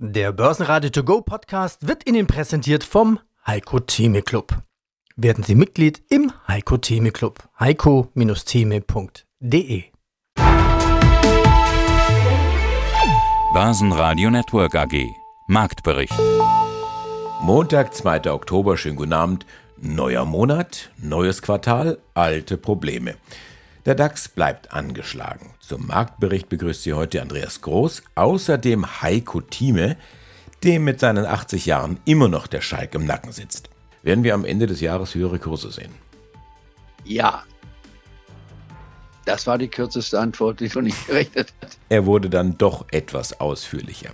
Der Börsenradio To Go Podcast wird Ihnen präsentiert vom Heiko Theme Club. Werden Sie Mitglied im Heiko Theme Club. heiko-theme.de Börsenradio Network AG Marktbericht Montag, 2. Oktober, schönen guten Abend. Neuer Monat, neues Quartal, alte Probleme. Der DAX bleibt angeschlagen. Zum Marktbericht begrüßt Sie heute Andreas Groß, außerdem Heiko Thieme, dem mit seinen 80 Jahren immer noch der Schalk im Nacken sitzt. Werden wir am Ende des Jahres höhere Kurse sehen? Ja. Das war die kürzeste Antwort, die von nicht gerechnet hat. Er wurde dann doch etwas ausführlicher.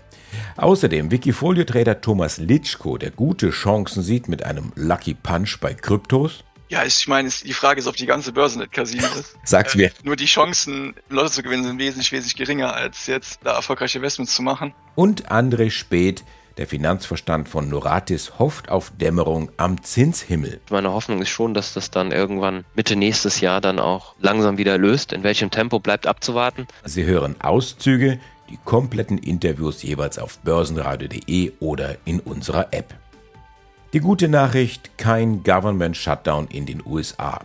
Außerdem Wikifolio-Trader Thomas Litschko, der gute Chancen sieht mit einem Lucky Punch bei Kryptos. Ja, ich meine, die Frage ist, ob die ganze Börse nicht Casino ist. Sag's mir. Äh, nur die Chancen, Leute zu gewinnen, sind wesentlich, wesentlich geringer, als jetzt da erfolgreiche Investments zu machen. Und André Speth, der Finanzverstand von Noratis, hofft auf Dämmerung am Zinshimmel. Meine Hoffnung ist schon, dass das dann irgendwann Mitte nächstes Jahr dann auch langsam wieder löst. In welchem Tempo bleibt abzuwarten. Sie hören Auszüge, die kompletten Interviews jeweils auf börsenradio.de oder in unserer App. Die gute Nachricht, kein Government Shutdown in den USA.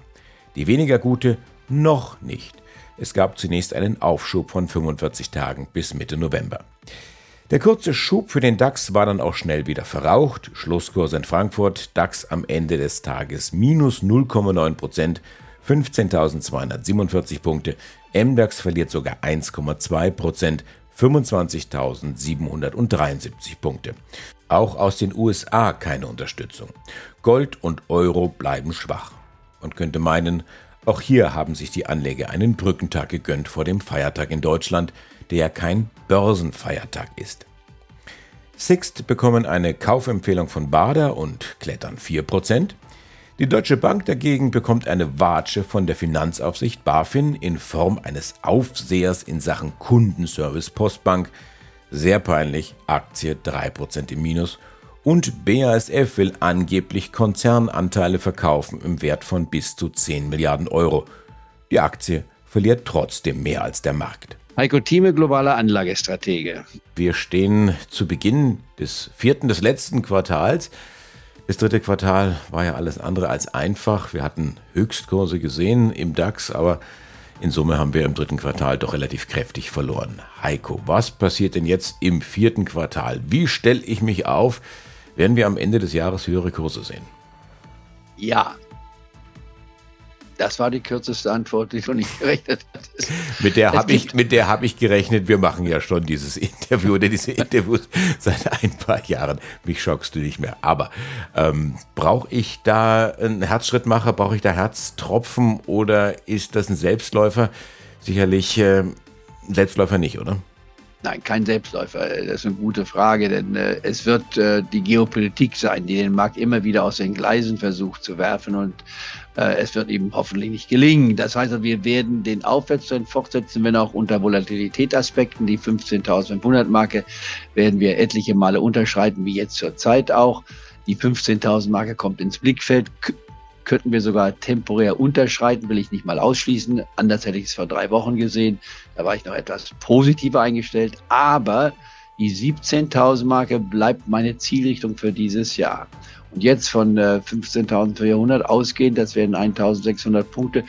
Die weniger gute, noch nicht. Es gab zunächst einen Aufschub von 45 Tagen bis Mitte November. Der kurze Schub für den DAX war dann auch schnell wieder verraucht. Schlusskurs in Frankfurt, DAX am Ende des Tages minus 0,9 Prozent, 15.247 Punkte. MDAX verliert sogar 1,2 Prozent, 25.773 Punkte. Auch aus den USA keine Unterstützung. Gold und Euro bleiben schwach. Man könnte meinen, auch hier haben sich die Anleger einen Brückentag gegönnt vor dem Feiertag in Deutschland, der ja kein Börsenfeiertag ist. Sixt bekommen eine Kaufempfehlung von Bader und klettern 4%. Die Deutsche Bank dagegen bekommt eine Watsche von der Finanzaufsicht BaFin in Form eines Aufsehers in Sachen Kundenservice Postbank, sehr peinlich, Aktie 3% im Minus. Und BASF will angeblich Konzernanteile verkaufen im Wert von bis zu 10 Milliarden Euro. Die Aktie verliert trotzdem mehr als der Markt. Heiko Thieme, globaler Anlagestratege. Wir stehen zu Beginn des vierten, des letzten Quartals. Das dritte Quartal war ja alles andere als einfach. Wir hatten Höchstkurse gesehen im DAX, aber in Summe haben wir im dritten Quartal doch relativ kräftig verloren. Heiko, was passiert denn jetzt im vierten Quartal? Wie stelle ich mich auf? Werden wir am Ende des Jahres höhere Kurse sehen? Ja. Das war die kürzeste Antwort, die von nicht gerechnet hat. mit der habe ich, mit der habe ich gerechnet. Wir machen ja schon dieses Interview oder diese Interviews seit ein paar Jahren. Mich schockst du nicht mehr. Aber ähm, brauche ich da einen Herzschrittmacher? Brauche ich da Herztropfen oder ist das ein Selbstläufer? Sicherlich äh, ein Selbstläufer nicht, oder? Nein, kein Selbstläufer. Das ist eine gute Frage, denn äh, es wird äh, die Geopolitik sein, die den Markt immer wieder aus den Gleisen versucht zu werfen und äh, es wird ihm hoffentlich nicht gelingen. Das heißt, wir werden den Aufwärtstrend fortsetzen, wenn auch unter Volatilitätsaspekten. Die 15.500 Marke werden wir etliche Male unterschreiten, wie jetzt zur Zeit auch. Die 15.000 Marke kommt ins Blickfeld könnten wir sogar temporär unterschreiten, will ich nicht mal ausschließen. Anders hätte ich es vor drei Wochen gesehen. Da war ich noch etwas positiver eingestellt. Aber die 17.000 Marke bleibt meine Zielrichtung für dieses Jahr. Und jetzt von äh, 15.400 ausgehend, das wären 1.600 Punkte,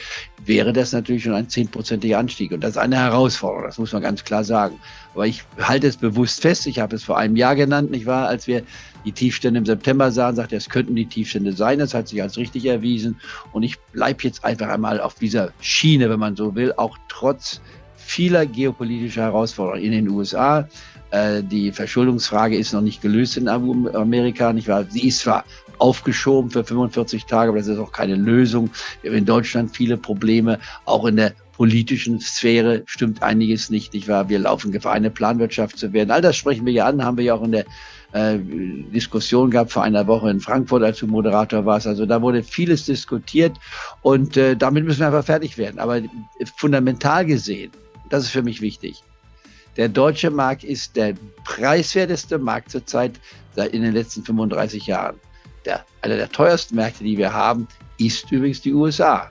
wäre das natürlich schon ein zehnprozentiger Anstieg. Und das ist eine Herausforderung, das muss man ganz klar sagen. Aber ich halte es bewusst fest, ich habe es vor einem Jahr genannt, nicht wahr, als wir die Tiefstände im September sahen, sagte, es könnten die Tiefstände sein. Das hat sich als richtig erwiesen. Und ich bleibe jetzt einfach einmal auf dieser Schiene, wenn man so will, auch trotz vieler geopolitischer Herausforderungen in den USA. Äh, die Verschuldungsfrage ist noch nicht gelöst in Amerika, nicht wahr? Sie ist zwar aufgeschoben für 45 Tage, aber das ist auch keine Lösung. Wir haben in Deutschland viele Probleme, auch in der politischen Sphäre stimmt einiges nicht, nicht wahr? Wir laufen Gefahr, eine Planwirtschaft zu werden. All das sprechen wir ja an, haben wir ja auch in der äh, Diskussion gab vor einer Woche in Frankfurt, als du Moderator warst. Also da wurde vieles diskutiert und äh, damit müssen wir einfach fertig werden. Aber fundamental gesehen, das ist für mich wichtig. Der deutsche Markt ist der preiswerteste Markt zurzeit in den letzten 35 Jahren. Der, einer der teuersten Märkte, die wir haben, ist übrigens die USA.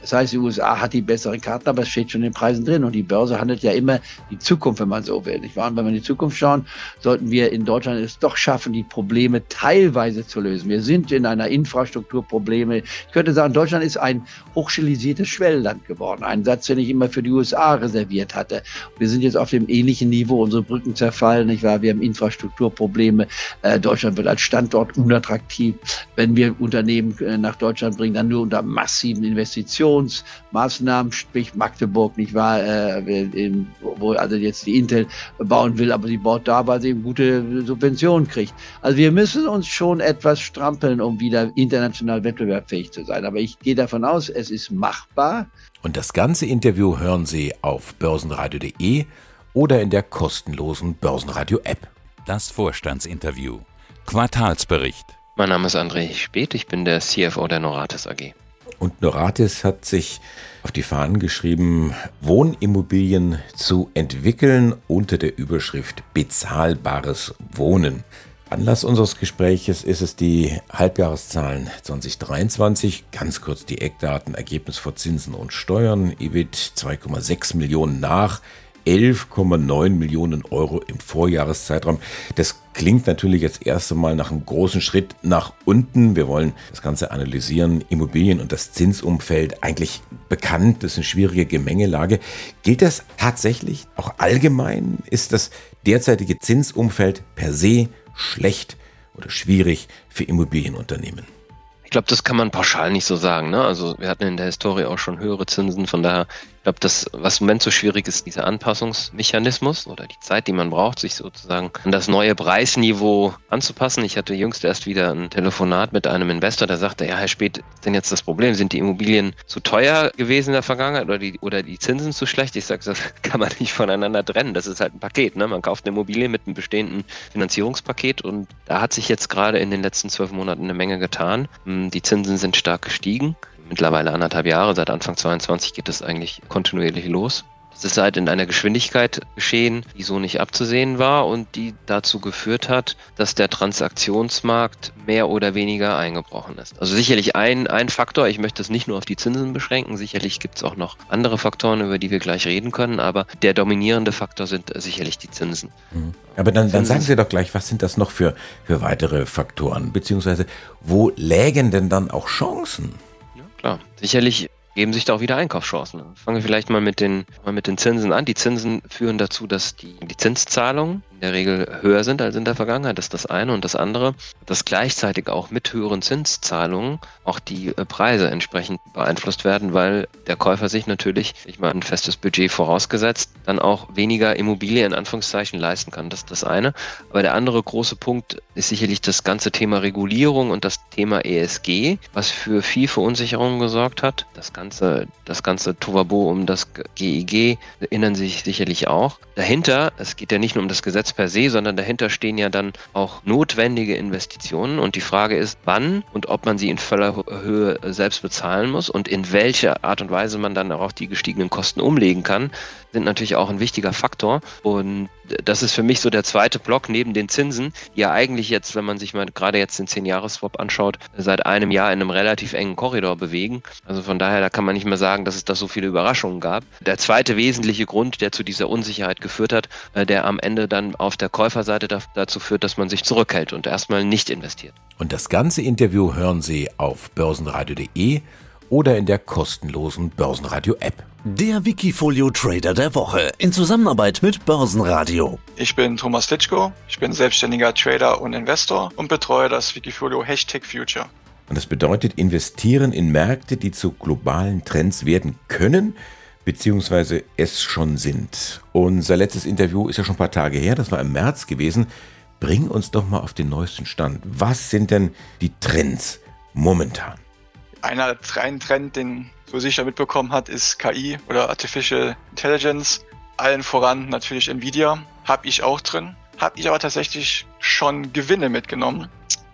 Das heißt, die USA hat die besseren Karten, aber es steht schon in den Preisen drin. Und die Börse handelt ja immer die Zukunft, wenn man so will. Nicht wahr? Und wenn wir in die Zukunft schauen, sollten wir in Deutschland es doch schaffen, die Probleme teilweise zu lösen. Wir sind in einer Infrastrukturprobleme. Ich könnte sagen, Deutschland ist ein hochstilisiertes Schwellenland geworden. Ein Satz, den ich immer für die USA reserviert hatte. Wir sind jetzt auf dem ähnlichen Niveau. Unsere Brücken zerfallen, nicht wahr? Wir haben Infrastrukturprobleme. Äh, Deutschland wird als Standort unattraktiv. Wenn wir Unternehmen äh, nach Deutschland bringen, dann nur unter massiven Investitionsmaßnahmen, sprich Magdeburg, nicht wahr, äh, in, wo also jetzt die Intel bauen will, aber sie baut da, weil sie eben gute Subventionen kriegt. Also wir müssen uns schon etwas strampeln, um wieder international wettbewerbsfähig zu sein. Aber ich gehe davon aus, es ist machbar. Und das ganze Interview hören Sie auf börsenradio.de oder in der kostenlosen Börsenradio-App. Das Vorstandsinterview. Quartalsbericht. Mein Name ist André Speth, ich bin der CFO der Noratis AG. Und Noratis hat sich auf die Fahnen geschrieben, Wohnimmobilien zu entwickeln unter der Überschrift bezahlbares Wohnen. Anlass unseres Gespräches ist es die Halbjahreszahlen 2023. Ganz kurz die Eckdaten, Ergebnis vor Zinsen und Steuern, EBIT 2,6 Millionen nach, 11,9 Millionen Euro im Vorjahreszeitraum. Das klingt natürlich jetzt erst einmal nach einem großen Schritt nach unten. Wir wollen das Ganze analysieren. Immobilien und das Zinsumfeld eigentlich bekannt. Das ist eine schwierige Gemengelage. Gilt das tatsächlich auch allgemein? Ist das derzeitige Zinsumfeld per se schlecht oder schwierig für Immobilienunternehmen? Ich glaube, das kann man pauschal nicht so sagen. Ne? Also wir hatten in der Historie auch schon höhere Zinsen, von daher glaube, das, was im Moment so schwierig ist, dieser Anpassungsmechanismus oder die Zeit, die man braucht, sich sozusagen an das neue Preisniveau anzupassen. Ich hatte jüngst erst wieder ein Telefonat mit einem Investor, der sagte, ja, Herr Spät, denn jetzt das Problem? Sind die Immobilien zu teuer gewesen in der Vergangenheit oder die, oder die Zinsen zu schlecht? Ich sage, das kann man nicht voneinander trennen. Das ist halt ein Paket. Ne? Man kauft eine Immobilie mit einem bestehenden Finanzierungspaket und da hat sich jetzt gerade in den letzten zwölf Monaten eine Menge getan. Hm, die Zinsen sind stark gestiegen mittlerweile anderthalb Jahre, seit Anfang 22 geht es eigentlich kontinuierlich los. Das ist halt in einer Geschwindigkeit geschehen, die so nicht abzusehen war und die dazu geführt hat, dass der Transaktionsmarkt mehr oder weniger eingebrochen ist. Also sicherlich ein, ein Faktor, ich möchte es nicht nur auf die Zinsen beschränken, sicherlich gibt es auch noch andere Faktoren, über die wir gleich reden können, aber der dominierende Faktor sind sicherlich die Zinsen. Mhm. Aber dann, dann sagen Sie doch gleich, was sind das noch für, für weitere Faktoren, beziehungsweise wo lägen denn dann auch Chancen? Klar. Sicherlich geben sich da auch wieder Einkaufschancen. Fangen wir vielleicht mal mit den, mal mit den Zinsen an. Die Zinsen führen dazu, dass die, Zinszahlungen in der Regel höher sind als in der Vergangenheit. Das ist das eine. Und das andere, dass gleichzeitig auch mit höheren Zinszahlungen auch die äh, Preise entsprechend beeinflusst werden, weil der Käufer sich natürlich, ich meine, ein festes Budget vorausgesetzt, dann auch weniger Immobilie in Anführungszeichen leisten kann. Das ist das eine. Aber der andere große Punkt ist sicherlich das ganze Thema Regulierung und das Thema ESG, was für viel Verunsicherung gesorgt hat. Das ganze das ganze Tovabo um das GIG erinnern sich sicherlich auch. Dahinter, es geht ja nicht nur um das Gesetz per se, sondern dahinter stehen ja dann auch notwendige Investitionen und die Frage ist, wann und ob man sie in voller Höhe selbst bezahlen muss und in welcher Art und Weise man dann auch die gestiegenen Kosten umlegen kann, sind natürlich auch ein wichtiger Faktor. Und das ist für mich so der zweite Block neben den Zinsen, die ja eigentlich jetzt, wenn man sich mal gerade jetzt den 10-Jahres-Swap anschaut, seit einem Jahr in einem relativ engen Korridor bewegen. Also von daher, da kann man nicht mehr sagen, dass es da so viele Überraschungen gab. Der zweite wesentliche Grund, der zu dieser Unsicherheit geführt hat, äh, der am Ende dann auf der Käuferseite dazu führt, dass man sich zurückhält und erstmal nicht investiert. Und das ganze Interview hören Sie auf börsenradio.de oder in der kostenlosen Börsenradio-App. Der Wikifolio Trader der Woche in Zusammenarbeit mit Börsenradio. Ich bin Thomas Litschko, ich bin selbstständiger Trader und Investor und betreue das Wikifolio Hashtag Future. Und das bedeutet investieren in Märkte, die zu globalen Trends werden können, beziehungsweise es schon sind. Unser letztes Interview ist ja schon ein paar Tage her, das war im März gewesen. Bring uns doch mal auf den neuesten Stand. Was sind denn die Trends momentan? Einer reinen Trend, den so sicher mitbekommen hat, ist KI oder Artificial Intelligence. Allen voran natürlich Nvidia. Habe ich auch drin. Habe ich aber tatsächlich schon Gewinne mitgenommen.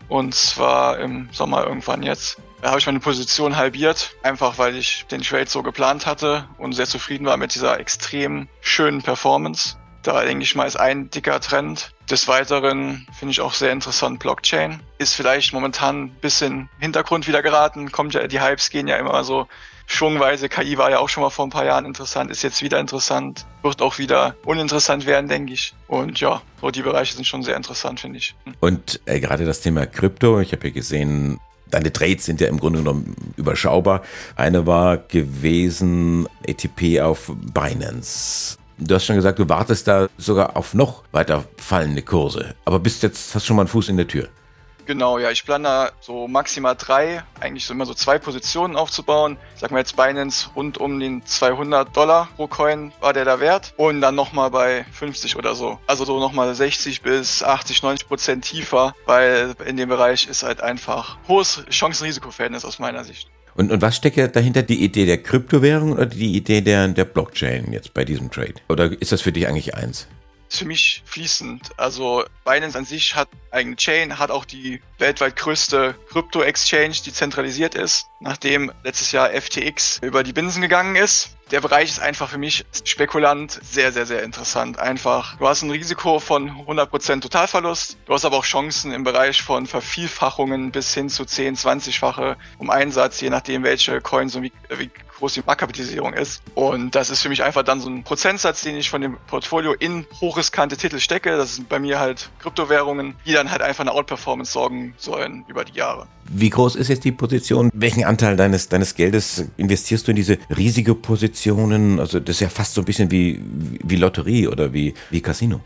Und zwar im Sommer irgendwann jetzt. Da habe ich meine Position halbiert, einfach weil ich den Trade so geplant hatte und sehr zufrieden war mit dieser extrem schönen Performance. Da denke ich mal, ist ein dicker Trend. Des Weiteren finde ich auch sehr interessant Blockchain. Ist vielleicht momentan ein bisschen Hintergrund wieder geraten. Kommt ja, die Hypes gehen ja immer so schwungweise. KI war ja auch schon mal vor ein paar Jahren interessant, ist jetzt wieder interessant. Wird auch wieder uninteressant werden, denke ich. Und ja, so die Bereiche sind schon sehr interessant, finde ich. Hm. Und äh, gerade das Thema Krypto, ich habe ja gesehen, Deine Trades sind ja im Grunde genommen überschaubar. Eine war gewesen ATP auf Binance. Du hast schon gesagt, du wartest da sogar auf noch weiter fallende Kurse. Aber bist jetzt, hast schon mal einen Fuß in der Tür. Genau, ja, ich plane da so maximal drei, eigentlich so immer so zwei Positionen aufzubauen. Sag mal jetzt Binance rund um den 200 Dollar pro Coin war der da wert und dann nochmal bei 50 oder so. Also so nochmal 60 bis 80, 90 Prozent tiefer, weil in dem Bereich ist halt einfach hohes Chancen-Risiko-Verhältnis aus meiner Sicht. Und, und was steckt dahinter? Die Idee der Kryptowährung oder die Idee der, der Blockchain jetzt bei diesem Trade? Oder ist das für dich eigentlich eins? Ist für mich fließend. Also Binance an sich hat eigene Chain, hat auch die weltweit größte Krypto-Exchange, die zentralisiert ist, nachdem letztes Jahr FTX über die Binsen gegangen ist. Der Bereich ist einfach für mich spekulant sehr, sehr, sehr interessant. Einfach, du hast ein Risiko von 100% Totalverlust, du hast aber auch Chancen im Bereich von Vervielfachungen bis hin zu 10, 20-fache um Einsatz, je nachdem welche Coins und wie, wie groß die Marktkapitalisierung ist. Und das ist für mich einfach dann so ein Prozentsatz, den ich von dem Portfolio in hochriskante Titel stecke. Das sind bei mir halt Kryptowährungen, die dann halt einfach eine Outperformance sorgen sollen über die Jahre. Wie groß ist jetzt die Position? Welchen Anteil deines, deines Geldes investierst du in diese riesige Positionen? Also das ist ja fast so ein bisschen wie, wie Lotterie oder wie, wie Casino.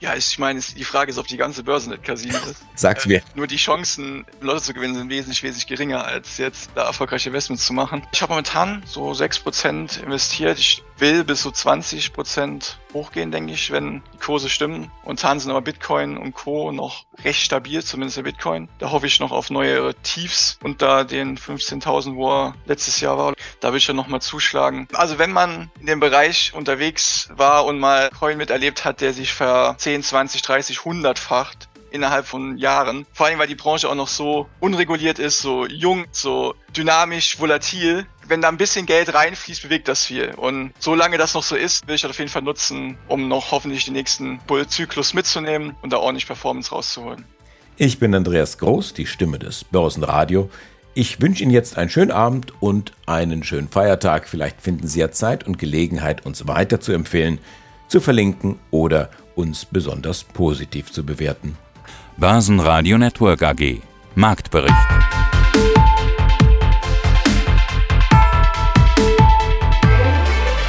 Ja, ich meine, die Frage ist, ob die ganze Börse nicht Casino ist. Sag's mir. Äh, nur die Chancen, Leute zu gewinnen, sind wesentlich, wesentlich geringer, als jetzt da erfolgreiche Investments zu machen. Ich habe momentan so 6% investiert. Ich will bis so 20% hochgehen, denke ich, wenn die Kurse stimmen. Und dann sind aber Bitcoin und Co. noch recht stabil, zumindest der Bitcoin. Da hoffe ich noch auf neue Tiefs unter den 15.000, wo er letztes Jahr war. Da will ich ja nochmal zuschlagen. Also wenn man in dem Bereich unterwegs war und mal Coin miterlebt hat, der sich ver 10, 20, 30, 100-facht innerhalb von Jahren. Vor allem, weil die Branche auch noch so unreguliert ist, so jung, so dynamisch, volatil. Wenn da ein bisschen Geld reinfließt, bewegt das viel. Und solange das noch so ist, will ich das auf jeden Fall nutzen, um noch hoffentlich den nächsten Bull-Zyklus mitzunehmen und da ordentlich Performance rauszuholen. Ich bin Andreas Groß, die Stimme des Börsenradio. Ich wünsche Ihnen jetzt einen schönen Abend und einen schönen Feiertag. Vielleicht finden Sie ja Zeit und Gelegenheit, uns weiter zu empfehlen, zu verlinken oder uns besonders positiv zu bewerten. Börsenradio Network AG Marktbericht.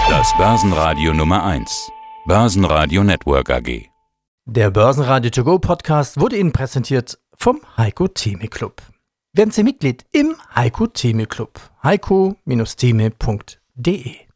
Das Börsenradio Nummer 1. Börsenradio Network AG. Der Börsenradio To Go Podcast wurde Ihnen präsentiert vom Heiko Theme Club. Werden Sie Mitglied im Heiko Theme Club. heiko-theme.de